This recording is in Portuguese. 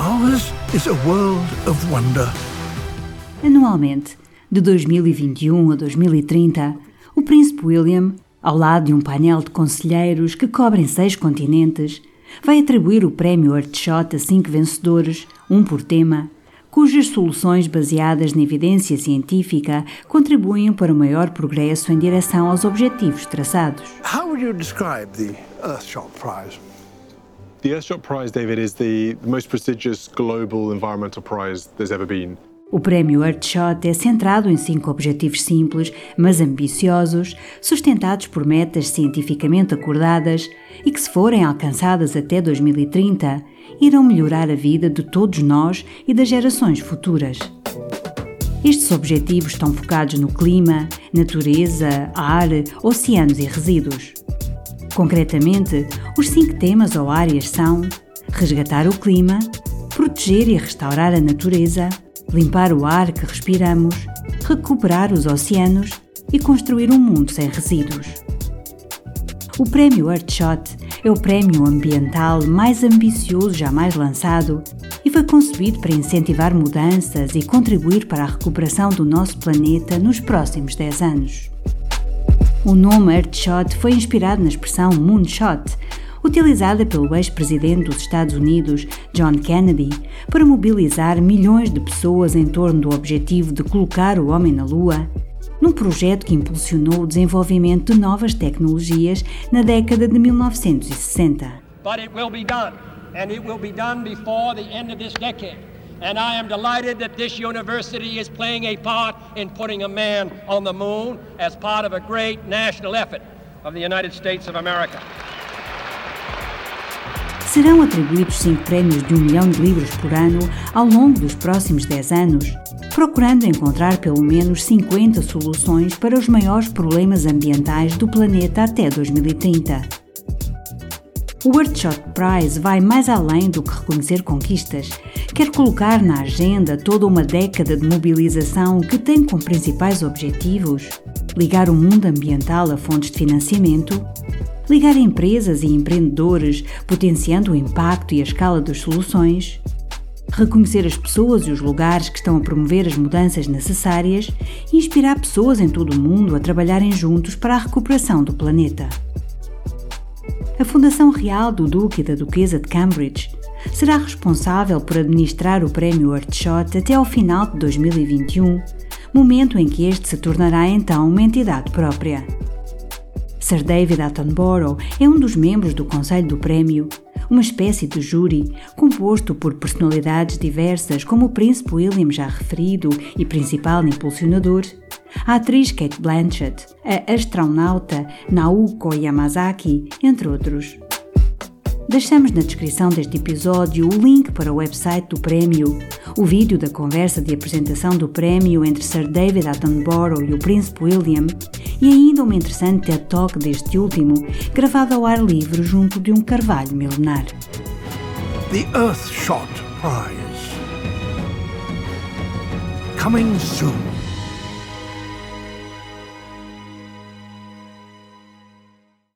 Ours is a world of wonder. Anualmente, de 2021 a 2030, o Príncipe William, ao lado de um painel de conselheiros que cobrem seis continentes, vai atribuir o prémio Earthshot a cinco vencedores, um por tema, cujas soluções baseadas na evidência científica contribuem para o maior progresso em direção aos objetivos traçados. How would you describe the Earthshot Prize? The Earthshot Prize, David, is the most prestigious global environmental prize there's ever been. O prémio Earthshot é centrado em cinco objetivos simples, mas ambiciosos, sustentados por metas cientificamente acordadas e que, se forem alcançadas até 2030, irão melhorar a vida de todos nós e das gerações futuras. Estes objetivos estão focados no clima, natureza, ar, oceanos e resíduos. Concretamente, os cinco temas ou áreas são resgatar o clima, proteger e restaurar a natureza, limpar o ar que respiramos, recuperar os oceanos e construir um mundo sem resíduos. O Prémio Earthshot é o prémio ambiental mais ambicioso jamais lançado e foi concebido para incentivar mudanças e contribuir para a recuperação do nosso planeta nos próximos 10 anos. O nome Earthshot foi inspirado na expressão Moonshot, utilizada pelo ex-presidente dos Estados Unidos, John Kennedy, para mobilizar milhões de pessoas em torno do objetivo de colocar o homem na Lua, num projeto que impulsionou o desenvolvimento de novas tecnologias na década de 1960. But it will be done, and it will be done before the end of this decade. And I am delighted that this university is playing a part in putting a man on the moon as part of a great national effort of the United States of America serão atribuídos cinco prémios de um milhão de livros por ano ao longo dos próximos 10 anos, procurando encontrar pelo menos 50 soluções para os maiores problemas ambientais do planeta até 2030. O Earthshot Prize vai mais além do que reconhecer conquistas. Quer colocar na agenda toda uma década de mobilização que tem como principais objetivos ligar o mundo ambiental a fontes de financiamento, ligar empresas e empreendedores, potenciando o impacto e a escala das soluções, reconhecer as pessoas e os lugares que estão a promover as mudanças necessárias e inspirar pessoas em todo o mundo a trabalharem juntos para a recuperação do planeta. A Fundação Real do Duque e da Duquesa de Cambridge será responsável por administrar o Prémio Earthshot até ao final de 2021, momento em que este se tornará então uma entidade própria. Sir David Attenborough é um dos membros do Conselho do Prémio, uma espécie de júri composto por personalidades diversas como o Príncipe William já referido e principal impulsionador, a atriz Kate Blanchett, a astronauta Naoko Yamazaki, entre outros. Deixamos na descrição deste episódio o link para o website do prémio, o vídeo da conversa de apresentação do prémio entre Sir David Attenborough e o Príncipe William e ainda uma interessante TED Talk deste último, gravado ao ar livre junto de um carvalho milenar. The Earthshot Prize. Coming soon.